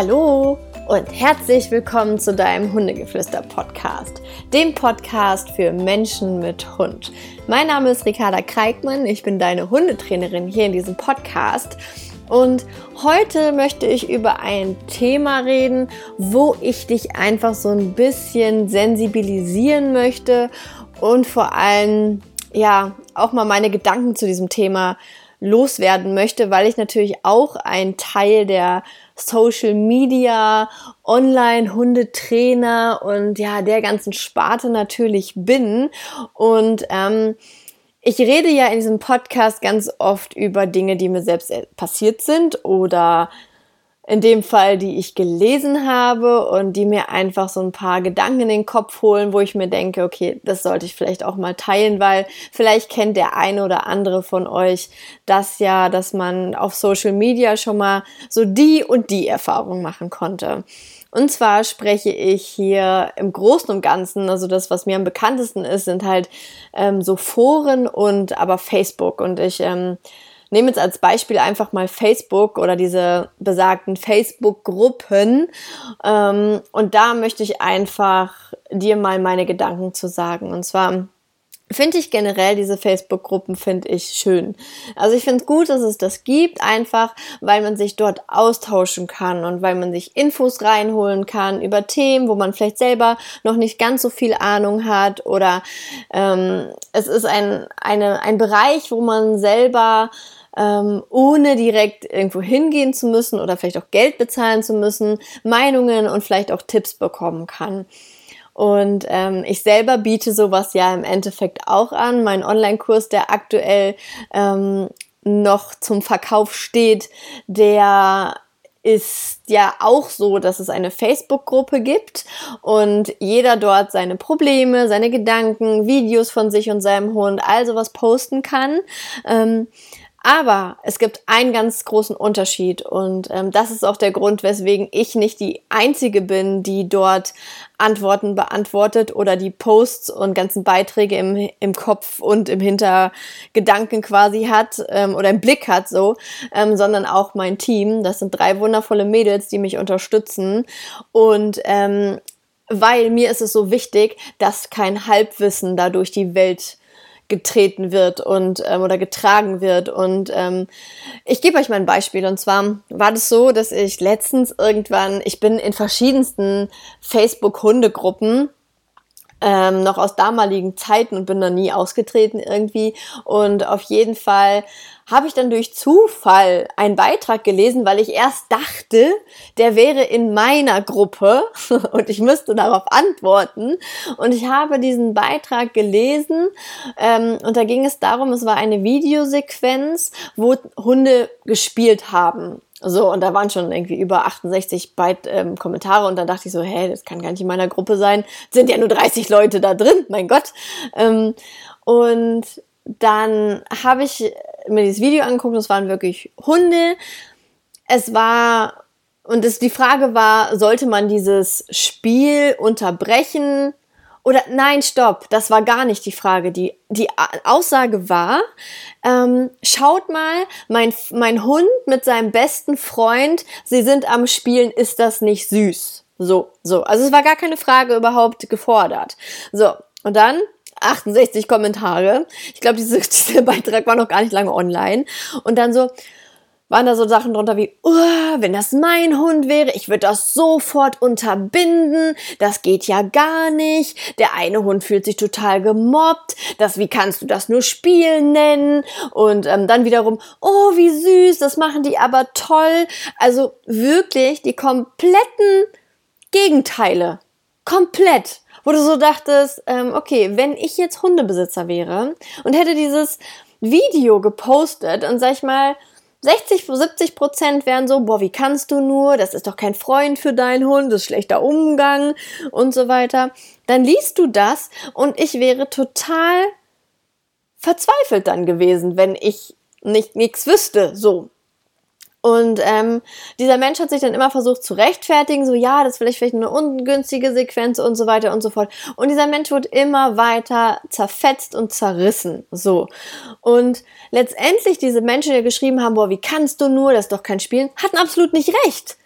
Hallo und herzlich willkommen zu deinem Hundegeflüster-Podcast, dem Podcast für Menschen mit Hund. Mein Name ist Ricarda Kreikmann, ich bin deine Hundetrainerin hier in diesem Podcast. Und heute möchte ich über ein Thema reden, wo ich dich einfach so ein bisschen sensibilisieren möchte und vor allem ja auch mal meine Gedanken zu diesem Thema loswerden möchte, weil ich natürlich auch ein Teil der Social Media, Online-Hundetrainer und ja, der ganzen Sparte natürlich bin. Und ähm, ich rede ja in diesem Podcast ganz oft über Dinge, die mir selbst passiert sind oder in dem Fall, die ich gelesen habe und die mir einfach so ein paar Gedanken in den Kopf holen, wo ich mir denke, okay, das sollte ich vielleicht auch mal teilen, weil vielleicht kennt der eine oder andere von euch das ja, dass man auf Social Media schon mal so die und die Erfahrung machen konnte. Und zwar spreche ich hier im Großen und Ganzen, also das, was mir am bekanntesten ist, sind halt ähm, so Foren und aber Facebook. Und ich ähm, nehme jetzt als Beispiel einfach mal Facebook oder diese besagten Facebook-Gruppen. Ähm, und da möchte ich einfach dir mal meine Gedanken zu sagen. Und zwar finde ich generell diese Facebook-Gruppen finde ich schön. Also ich finde es gut, dass es das gibt, einfach weil man sich dort austauschen kann und weil man sich Infos reinholen kann über Themen, wo man vielleicht selber noch nicht ganz so viel Ahnung hat oder ähm, es ist ein, eine, ein Bereich, wo man selber ähm, ohne direkt irgendwo hingehen zu müssen oder vielleicht auch Geld bezahlen zu müssen, Meinungen und vielleicht auch Tipps bekommen kann. Und ähm, ich selber biete sowas ja im Endeffekt auch an. Mein Online-Kurs, der aktuell ähm, noch zum Verkauf steht, der ist ja auch so, dass es eine Facebook-Gruppe gibt und jeder dort seine Probleme, seine Gedanken, Videos von sich und seinem Hund, also was posten kann. Ähm, aber es gibt einen ganz großen Unterschied und ähm, das ist auch der Grund, weswegen ich nicht die Einzige bin, die dort Antworten beantwortet oder die Posts und ganzen Beiträge im, im Kopf und im Hintergedanken quasi hat ähm, oder im Blick hat so, ähm, sondern auch mein Team. Das sind drei wundervolle Mädels, die mich unterstützen und ähm, weil mir ist es so wichtig, dass kein Halbwissen da durch die Welt getreten wird und ähm, oder getragen wird. Und ähm, ich gebe euch mal ein Beispiel. Und zwar war das so, dass ich letztens irgendwann, ich bin in verschiedensten Facebook-Hundegruppen ähm, noch aus damaligen Zeiten und bin da nie ausgetreten irgendwie. Und auf jeden Fall habe ich dann durch Zufall einen Beitrag gelesen, weil ich erst dachte, der wäre in meiner Gruppe und ich müsste darauf antworten. Und ich habe diesen Beitrag gelesen ähm, und da ging es darum, es war eine Videosequenz, wo Hunde gespielt haben. So, und da waren schon irgendwie über 68 Byte ähm, Kommentare und dann dachte ich so, hä, das kann gar nicht in meiner Gruppe sein. Sind ja nur 30 Leute da drin, mein Gott. Ähm, und dann habe ich mir dieses Video angeguckt und es waren wirklich Hunde. Es war, und es, die Frage war, sollte man dieses Spiel unterbrechen? Oder nein, stopp, das war gar nicht die Frage. Die, die Aussage war, ähm, schaut mal, mein, mein Hund mit seinem besten Freund, sie sind am Spielen, ist das nicht süß? So, so. Also es war gar keine Frage überhaupt gefordert. So, und dann 68 Kommentare. Ich glaube, diese, dieser Beitrag war noch gar nicht lange online. Und dann so, waren da so Sachen drunter wie, oh, wenn das mein Hund wäre, ich würde das sofort unterbinden, das geht ja gar nicht, der eine Hund fühlt sich total gemobbt, das, wie kannst du das nur Spielen nennen? Und ähm, dann wiederum, oh, wie süß, das machen die aber toll. Also wirklich die kompletten Gegenteile. Komplett wo du so dachtest, ähm, okay, wenn ich jetzt Hundebesitzer wäre und hätte dieses Video gepostet und sag ich mal, 60, 70 Prozent wären so, boah, wie kannst du nur, das ist doch kein Freund für deinen Hund, das ist schlechter Umgang und so weiter. Dann liest du das und ich wäre total verzweifelt dann gewesen, wenn ich nicht nichts wüsste, so. Und ähm, dieser Mensch hat sich dann immer versucht zu rechtfertigen, so ja, das ist vielleicht vielleicht eine ungünstige Sequenz und so weiter und so fort. Und dieser Mensch wird immer weiter zerfetzt und zerrissen. So. Und letztendlich diese Menschen, die geschrieben haben, boah, wie kannst du nur, das ist doch kein Spiel, hatten absolut nicht recht.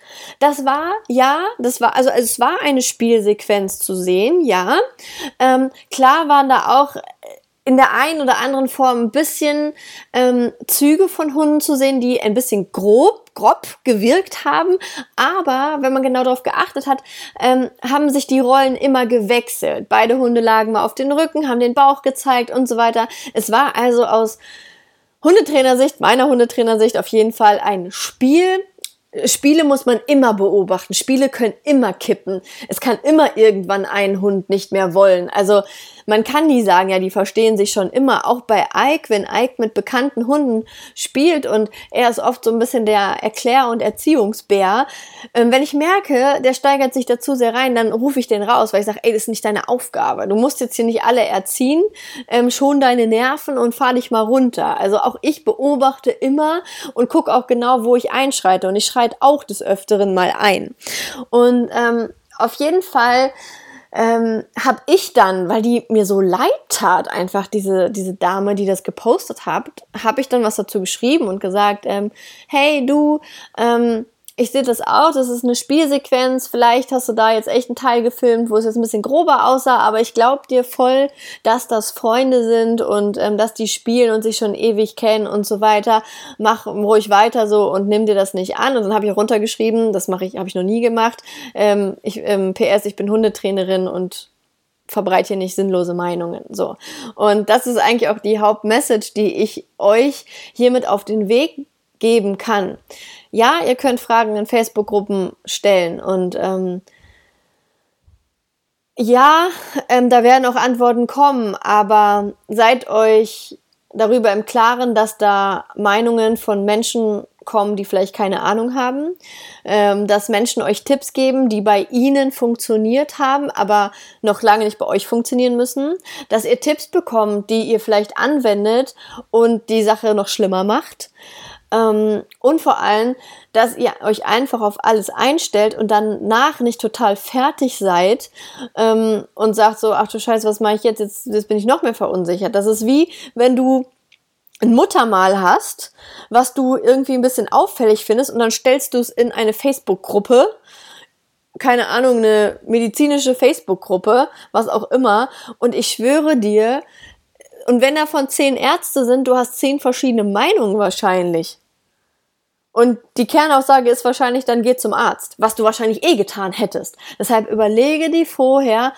Das war, ja, das war, also, also es war eine Spielsequenz zu sehen, ja. Ähm, klar waren da auch in der einen oder anderen Form ein bisschen ähm, Züge von Hunden zu sehen, die ein bisschen grob, grob gewirkt haben. Aber wenn man genau darauf geachtet hat, ähm, haben sich die Rollen immer gewechselt. Beide Hunde lagen mal auf den Rücken, haben den Bauch gezeigt und so weiter. Es war also aus Hundetrainersicht, meiner Hundetrainersicht auf jeden Fall ein Spiel, Spiele muss man immer beobachten. Spiele können immer kippen. Es kann immer irgendwann ein Hund nicht mehr wollen. Also man kann nie sagen, ja, die verstehen sich schon immer. Auch bei Ike, wenn Ike mit bekannten Hunden spielt und er ist oft so ein bisschen der Erklär- und Erziehungsbär. Ähm, wenn ich merke, der steigert sich dazu sehr rein, dann rufe ich den raus, weil ich sage, ey, das ist nicht deine Aufgabe. Du musst jetzt hier nicht alle erziehen, ähm, schon deine Nerven und fahr dich mal runter. Also auch ich beobachte immer und gucke auch genau, wo ich einschreite. Und ich schreite auch des Öfteren mal ein. Und ähm, auf jeden Fall ähm, habe ich dann, weil die mir so leid tat, einfach diese, diese Dame, die das gepostet hat, habe ich dann was dazu geschrieben und gesagt, ähm, hey du, ähm, ich sehe das auch, das ist eine Spielsequenz. Vielleicht hast du da jetzt echt einen Teil gefilmt, wo es jetzt ein bisschen grober aussah, aber ich glaube dir voll, dass das Freunde sind und ähm, dass die spielen und sich schon ewig kennen und so weiter. Mach ruhig weiter so und nimm dir das nicht an. Und dann habe ich runtergeschrieben, das mache ich, habe ich noch nie gemacht. Ähm, ich, ähm, PS, ich bin Hundetrainerin und verbreite hier nicht sinnlose Meinungen. So. Und das ist eigentlich auch die Hauptmessage, die ich euch hiermit auf den Weg geben kann. Ja, ihr könnt Fragen in Facebook-Gruppen stellen und ähm, ja, ähm, da werden auch Antworten kommen, aber seid euch darüber im Klaren, dass da Meinungen von Menschen kommen, die vielleicht keine Ahnung haben, ähm, dass Menschen euch Tipps geben, die bei ihnen funktioniert haben, aber noch lange nicht bei euch funktionieren müssen, dass ihr Tipps bekommt, die ihr vielleicht anwendet und die Sache noch schlimmer macht. Ähm, und vor allem, dass ihr euch einfach auf alles einstellt und dann nach nicht total fertig seid ähm, und sagt so, ach du Scheiße, was mache ich jetzt? jetzt? Jetzt bin ich noch mehr verunsichert. Das ist wie, wenn du ein Muttermal hast, was du irgendwie ein bisschen auffällig findest und dann stellst du es in eine Facebook-Gruppe, keine Ahnung, eine medizinische Facebook-Gruppe, was auch immer. Und ich schwöre dir, und wenn davon zehn Ärzte sind, du hast zehn verschiedene Meinungen wahrscheinlich. Und die Kernaussage ist wahrscheinlich, dann geh zum Arzt, was du wahrscheinlich eh getan hättest. Deshalb überlege dir vorher,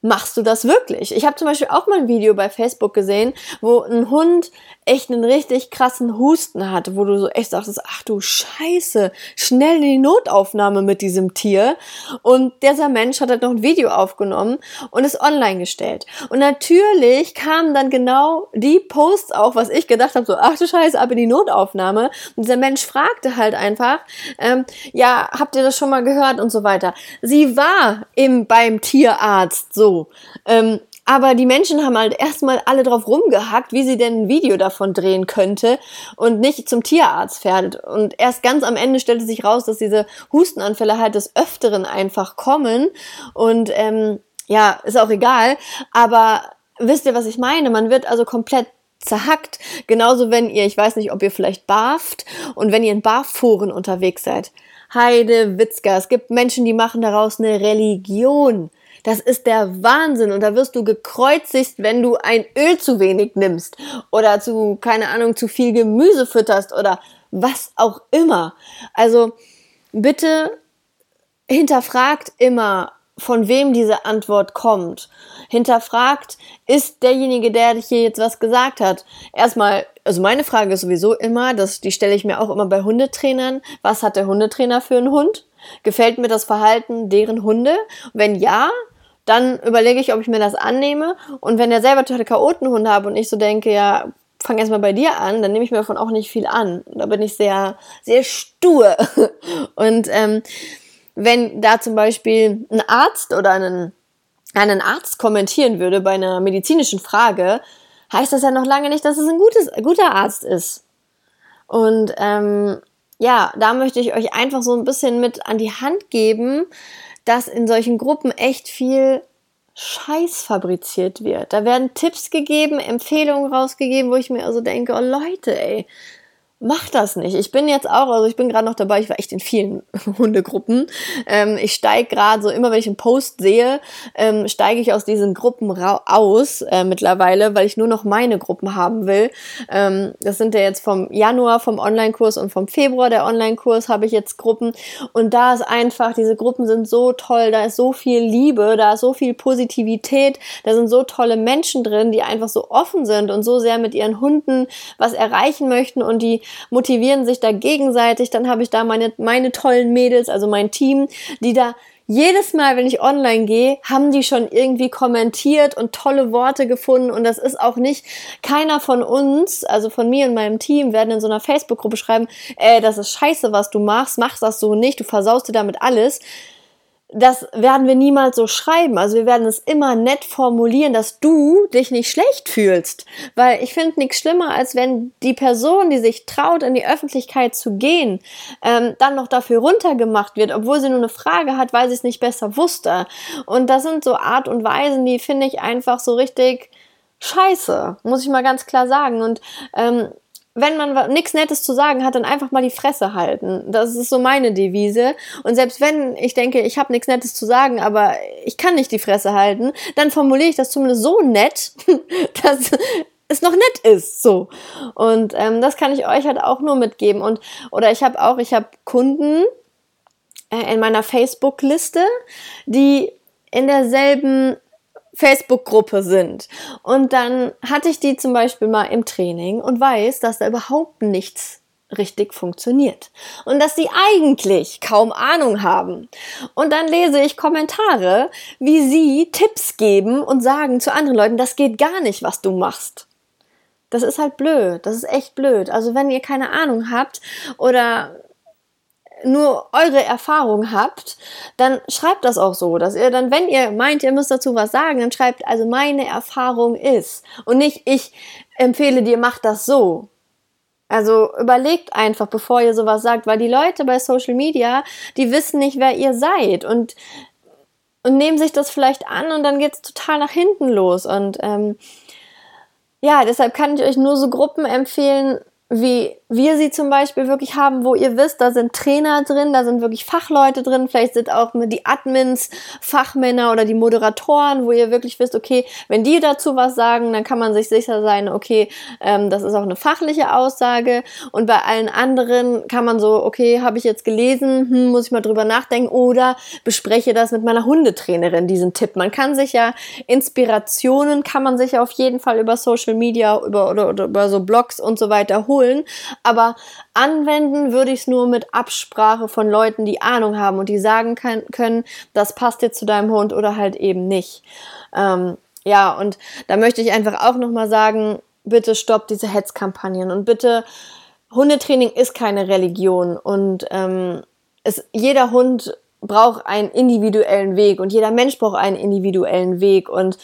machst du das wirklich? Ich habe zum Beispiel auch mal ein Video bei Facebook gesehen, wo ein Hund echt einen richtig krassen Husten hatte, wo du so echt sagst, ach du Scheiße, schnell in die Notaufnahme mit diesem Tier. Und dieser Mensch hat halt noch ein Video aufgenommen und es online gestellt. Und natürlich kamen dann genau die Posts auch, was ich gedacht habe, so ach du Scheiße, ab in die Notaufnahme. Und dieser Mensch fragte halt einfach, ähm, ja, habt ihr das schon mal gehört und so weiter. Sie war im, beim Tierarzt so. Ähm, aber die Menschen haben halt erstmal alle drauf rumgehackt, wie sie denn ein Video davon drehen könnte und nicht zum Tierarzt fährt. Und erst ganz am Ende stellte sich raus, dass diese Hustenanfälle halt des Öfteren einfach kommen. Und ähm, ja, ist auch egal. Aber wisst ihr, was ich meine? Man wird also komplett zerhackt. Genauso, wenn ihr, ich weiß nicht, ob ihr vielleicht barft und wenn ihr in Barforen unterwegs seid. Heide Witzka. Es gibt Menschen, die machen daraus eine Religion. Das ist der Wahnsinn und da wirst du gekreuzigt, wenn du ein Öl zu wenig nimmst oder zu, keine Ahnung, zu viel Gemüse fütterst oder was auch immer. Also bitte hinterfragt immer, von wem diese Antwort kommt. Hinterfragt, ist derjenige, der dich hier jetzt was gesagt hat. Erstmal, also meine Frage ist sowieso immer, das, die stelle ich mir auch immer bei Hundetrainern. Was hat der Hundetrainer für einen Hund? Gefällt mir das Verhalten deren Hunde? Wenn ja, dann überlege ich, ob ich mir das annehme. Und wenn der selber total Chaotenhund habe und ich so denke, ja, fang erstmal bei dir an, dann nehme ich mir davon auch nicht viel an. Da bin ich sehr, sehr stur. Und ähm, wenn da zum Beispiel ein Arzt oder einen, einen Arzt kommentieren würde bei einer medizinischen Frage, heißt das ja noch lange nicht, dass es ein gutes, guter Arzt ist. Und ähm, ja, da möchte ich euch einfach so ein bisschen mit an die Hand geben, dass in solchen Gruppen echt viel Scheiß fabriziert wird. Da werden Tipps gegeben, Empfehlungen rausgegeben, wo ich mir also denke, oh Leute, ey, mach das nicht. Ich bin jetzt auch, also ich bin gerade noch dabei, ich war echt in vielen Hundegruppen. Ähm, ich steige gerade so, immer wenn ich einen Post sehe, ähm, steige ich aus diesen Gruppen aus äh, mittlerweile, weil ich nur noch meine Gruppen haben will. Ähm, das sind ja jetzt vom Januar vom Online-Kurs und vom Februar der Online-Kurs habe ich jetzt Gruppen. Und da ist einfach, diese Gruppen sind so toll, da ist so viel Liebe, da ist so viel Positivität, da sind so tolle Menschen drin, die einfach so offen sind und so sehr mit ihren Hunden was erreichen möchten und die motivieren sich da gegenseitig. Dann habe ich da meine, meine tollen Mädels, also mein Team, die da jedes Mal, wenn ich online gehe, haben die schon irgendwie kommentiert und tolle Worte gefunden. Und das ist auch nicht, keiner von uns, also von mir und meinem Team, werden in so einer Facebook-Gruppe schreiben, ey, das ist scheiße, was du machst, mach das so nicht, du versaust dir damit alles das werden wir niemals so schreiben. Also wir werden es immer nett formulieren, dass du dich nicht schlecht fühlst. Weil ich finde nichts schlimmer, als wenn die Person, die sich traut, in die Öffentlichkeit zu gehen, ähm, dann noch dafür runtergemacht wird, obwohl sie nur eine Frage hat, weil sie es nicht besser wusste. Und das sind so Art und Weisen, die finde ich einfach so richtig scheiße, muss ich mal ganz klar sagen. Und ähm, wenn man nichts Nettes zu sagen hat, dann einfach mal die Fresse halten. Das ist so meine Devise. Und selbst wenn ich denke, ich habe nichts Nettes zu sagen, aber ich kann nicht die Fresse halten, dann formuliere ich das zumindest so nett, dass es noch nett ist. So. Und ähm, das kann ich euch halt auch nur mitgeben. Und oder ich habe auch, ich habe Kunden äh, in meiner Facebook-Liste, die in derselben Facebook-Gruppe sind. Und dann hatte ich die zum Beispiel mal im Training und weiß, dass da überhaupt nichts richtig funktioniert. Und dass sie eigentlich kaum Ahnung haben. Und dann lese ich Kommentare, wie sie Tipps geben und sagen zu anderen Leuten, das geht gar nicht, was du machst. Das ist halt blöd. Das ist echt blöd. Also wenn ihr keine Ahnung habt oder nur eure Erfahrung habt, dann schreibt das auch so, dass ihr dann, wenn ihr meint, ihr müsst dazu was sagen, dann schreibt, also meine Erfahrung ist und nicht ich empfehle dir, mach das so. Also überlegt einfach, bevor ihr sowas sagt, weil die Leute bei Social Media, die wissen nicht, wer ihr seid und und nehmen sich das vielleicht an und dann geht's total nach hinten los und ähm, ja, deshalb kann ich euch nur so Gruppen empfehlen, wie wir sie zum Beispiel wirklich haben, wo ihr wisst, da sind Trainer drin, da sind wirklich Fachleute drin, vielleicht sind auch die Admins, Fachmänner oder die Moderatoren, wo ihr wirklich wisst, okay, wenn die dazu was sagen, dann kann man sich sicher sein, okay, ähm, das ist auch eine fachliche Aussage. Und bei allen anderen kann man so, okay, habe ich jetzt gelesen, hm, muss ich mal drüber nachdenken oder bespreche das mit meiner Hundetrainerin, diesen Tipp. Man kann sich ja Inspirationen, kann man sich ja auf jeden Fall über Social Media, über, oder, oder über so Blogs und so weiter holen aber anwenden würde ich es nur mit Absprache von Leuten, die Ahnung haben und die sagen kann, können, das passt jetzt zu deinem Hund oder halt eben nicht. Ähm, ja, und da möchte ich einfach auch nochmal sagen, bitte stoppt diese Hetzkampagnen und bitte, Hundetraining ist keine Religion und ähm, es, jeder Hund braucht einen individuellen Weg und jeder Mensch braucht einen individuellen Weg und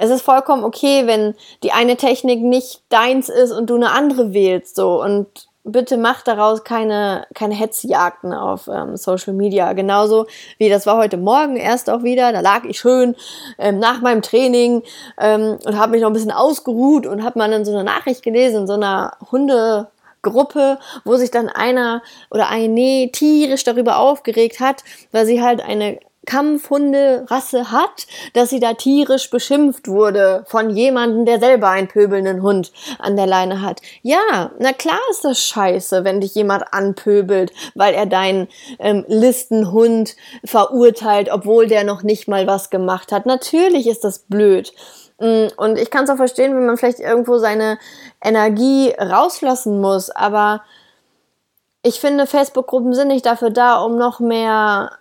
es ist vollkommen okay, wenn die eine Technik nicht deins ist und du eine andere wählst, so und bitte mach daraus keine, keine Hetzjagden auf ähm, Social Media. Genauso wie das war heute Morgen erst auch wieder. Da lag ich schön ähm, nach meinem Training ähm, und habe mich noch ein bisschen ausgeruht und habe mal dann so eine Nachricht gelesen in so einer Hunde. Gruppe, wo sich dann einer oder eine tierisch darüber aufgeregt hat, weil sie halt eine Kampfhunderasse hat, dass sie da tierisch beschimpft wurde von jemandem, der selber einen pöbelnden Hund an der Leine hat. Ja, na klar ist das scheiße, wenn dich jemand anpöbelt, weil er deinen ähm, Listenhund verurteilt, obwohl der noch nicht mal was gemacht hat. Natürlich ist das blöd. Mm, und ich kann es auch verstehen, wenn man vielleicht irgendwo seine Energie rauslassen muss, aber ich finde, Facebook-Gruppen sind nicht dafür da, um noch mehr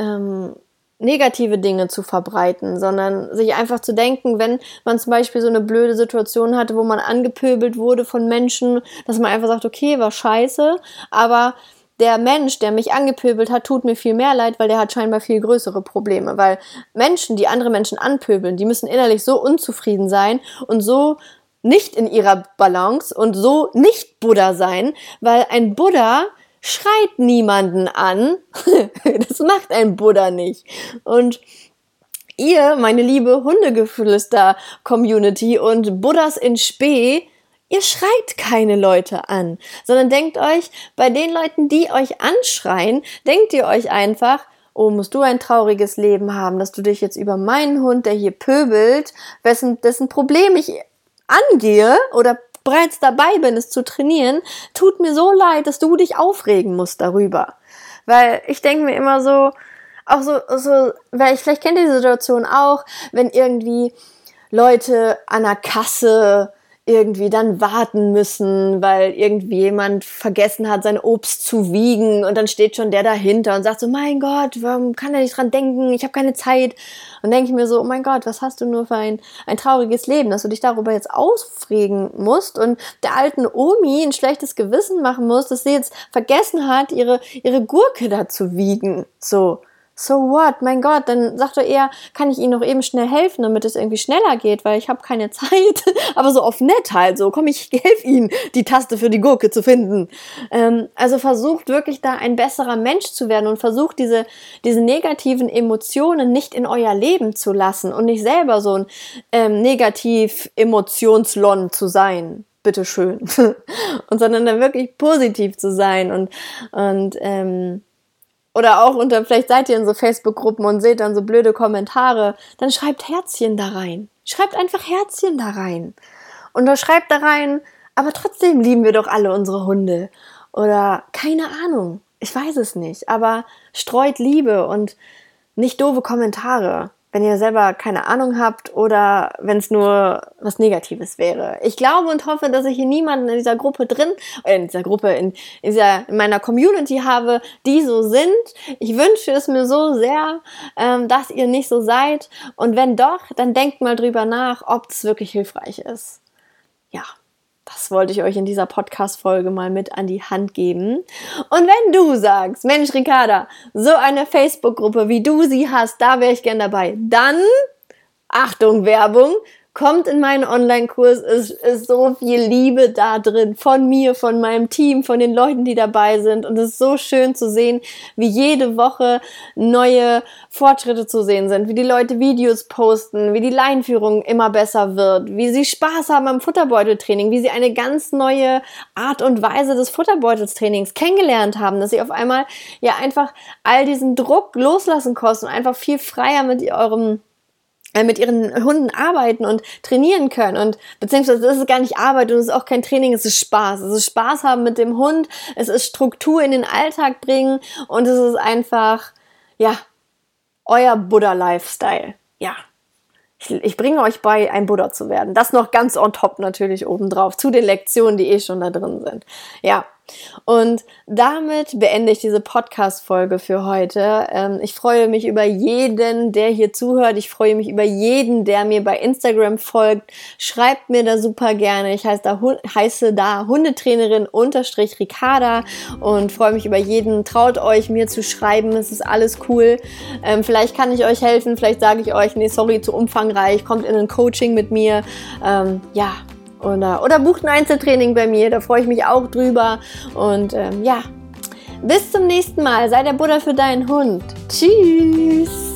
ähm, negative Dinge zu verbreiten, sondern sich einfach zu denken, wenn man zum Beispiel so eine blöde Situation hatte, wo man angepöbelt wurde von Menschen, dass man einfach sagt, okay, war scheiße, aber der Mensch, der mich angepöbelt hat, tut mir viel mehr leid, weil der hat scheinbar viel größere Probleme. Weil Menschen, die andere Menschen anpöbeln, die müssen innerlich so unzufrieden sein und so nicht in ihrer Balance und so nicht Buddha sein, weil ein Buddha schreit niemanden an. das macht ein Buddha nicht. Und ihr, meine liebe Hundegeflüster-Community und Buddhas in Spee, ihr schreit keine Leute an, sondern denkt euch, bei den Leuten, die euch anschreien, denkt ihr euch einfach, oh, musst du ein trauriges Leben haben, dass du dich jetzt über meinen Hund, der hier pöbelt, wessen, dessen Problem ich angehe oder bereits dabei bin, es zu trainieren, tut mir so leid, dass du dich aufregen musst darüber. Weil ich denke mir immer so, auch so, so, weil ich vielleicht kennt die Situation auch, wenn irgendwie Leute an der Kasse irgendwie dann warten müssen, weil irgendwie jemand vergessen hat, sein Obst zu wiegen und dann steht schon der dahinter und sagt so, mein Gott, warum kann er nicht dran denken? Ich habe keine Zeit. Und denke ich mir so, oh mein Gott, was hast du nur für ein, ein trauriges Leben, dass du dich darüber jetzt aufregen musst und der alten Omi ein schlechtes Gewissen machen musst, dass sie jetzt vergessen hat, ihre, ihre Gurke da zu wiegen. So so what? Mein Gott, dann sagt er eher, kann ich Ihnen noch eben schnell helfen, damit es irgendwie schneller geht, weil ich habe keine Zeit. Aber so auf nett halt, so komm, ich helfe Ihnen, die Taste für die Gurke zu finden. Ähm, also versucht wirklich da ein besserer Mensch zu werden und versucht diese, diese negativen Emotionen nicht in euer Leben zu lassen und nicht selber so ein ähm, negativ Emotionslon zu sein bitteschön. und sondern dann wirklich positiv zu sein und, und ähm, oder auch unter, vielleicht seid ihr in so Facebook-Gruppen und seht dann so blöde Kommentare, dann schreibt Herzchen da rein. Schreibt einfach Herzchen da rein. Und da schreibt da rein, aber trotzdem lieben wir doch alle unsere Hunde. Oder keine Ahnung, ich weiß es nicht, aber streut Liebe und nicht doofe Kommentare wenn ihr selber keine Ahnung habt oder wenn es nur was Negatives wäre. Ich glaube und hoffe, dass ich hier niemanden in dieser Gruppe drin, äh, in dieser Gruppe, in, in, dieser, in meiner Community habe, die so sind. Ich wünsche es mir so sehr, ähm, dass ihr nicht so seid. Und wenn doch, dann denkt mal drüber nach, ob es wirklich hilfreich ist. Ja. Das wollte ich euch in dieser Podcast-Folge mal mit an die Hand geben. Und wenn du sagst, Mensch, Ricarda, so eine Facebook-Gruppe, wie du sie hast, da wäre ich gern dabei, dann, Achtung, Werbung, kommt in meinen Online-Kurs, es ist so viel Liebe da drin, von mir, von meinem Team, von den Leuten, die dabei sind. Und es ist so schön zu sehen, wie jede Woche neue Fortschritte zu sehen sind, wie die Leute Videos posten, wie die Leinführung immer besser wird, wie sie Spaß haben am Futterbeuteltraining, wie sie eine ganz neue Art und Weise des Futterbeutels-Trainings kennengelernt haben, dass sie auf einmal ja einfach all diesen Druck loslassen kosten und einfach viel freier mit eurem mit ihren Hunden arbeiten und trainieren können und beziehungsweise das ist gar nicht Arbeit und es ist auch kein Training, es ist Spaß. Es ist Spaß haben mit dem Hund, es ist Struktur in den Alltag bringen und es ist einfach, ja, euer Buddha-Lifestyle. Ja. Ich, ich bringe euch bei, ein Buddha zu werden. Das noch ganz on top natürlich obendrauf, zu den Lektionen, die eh schon da drin sind. Ja, und damit beende ich diese Podcast-Folge für heute. Ähm, ich freue mich über jeden, der hier zuhört. Ich freue mich über jeden, der mir bei Instagram folgt. Schreibt mir da super gerne. Ich heiße da, heiße da Hundetrainerin unterstrich Ricarda und freue mich über jeden. Traut euch, mir zu schreiben. Es ist alles cool. Ähm, vielleicht kann ich euch helfen. Vielleicht sage ich euch, nee, sorry, zu umfangreich. Kommt in ein Coaching mit mir. Ähm, ja, oder, oder bucht ein Einzeltraining bei mir, da freue ich mich auch drüber. Und ähm, ja, bis zum nächsten Mal. Sei der Buddha für deinen Hund. Tschüss.